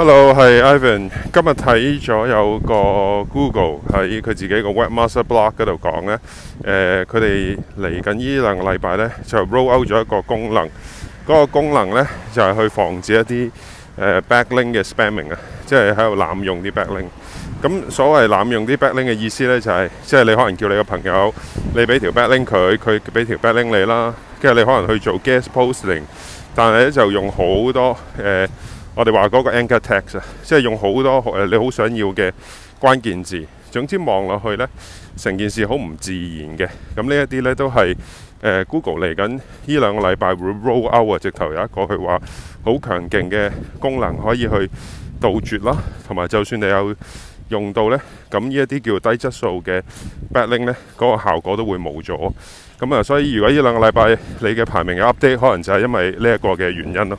Hello，系 Ivan。今日睇咗有个 Google 喺佢自己个 Webmaster Blog 嗰度讲咧，诶，佢哋嚟紧呢两个礼拜咧就 roll out 咗一个功能，嗰个功能咧就系去防止一啲诶 backlink 嘅 spamming 啊，即系喺度滥用啲 backlink。咁所谓滥用啲 backlink 嘅意思咧就系，即系你可能叫你个朋友，你俾条 backlink 佢，佢俾条 backlink 你啦，跟住你可能去做 guest posting，但系咧就用好多诶。我哋話嗰個 anchor text 啊，即係用好多你好想要嘅關鍵字。總之望落去呢，成件事好唔自然嘅。咁呢一啲呢，都係 Google 嚟緊呢兩個禮拜會 roll out 啊，直頭有一個佢話好強勁嘅功能可以去杜絕啦，同埋就算你有用到呢，咁呢一啲叫低質素嘅 backlink 呢，嗰個效果都會冇咗。咁啊，所以如果呢兩個禮拜你嘅排名 update，可能就係因為呢一個嘅原因咯。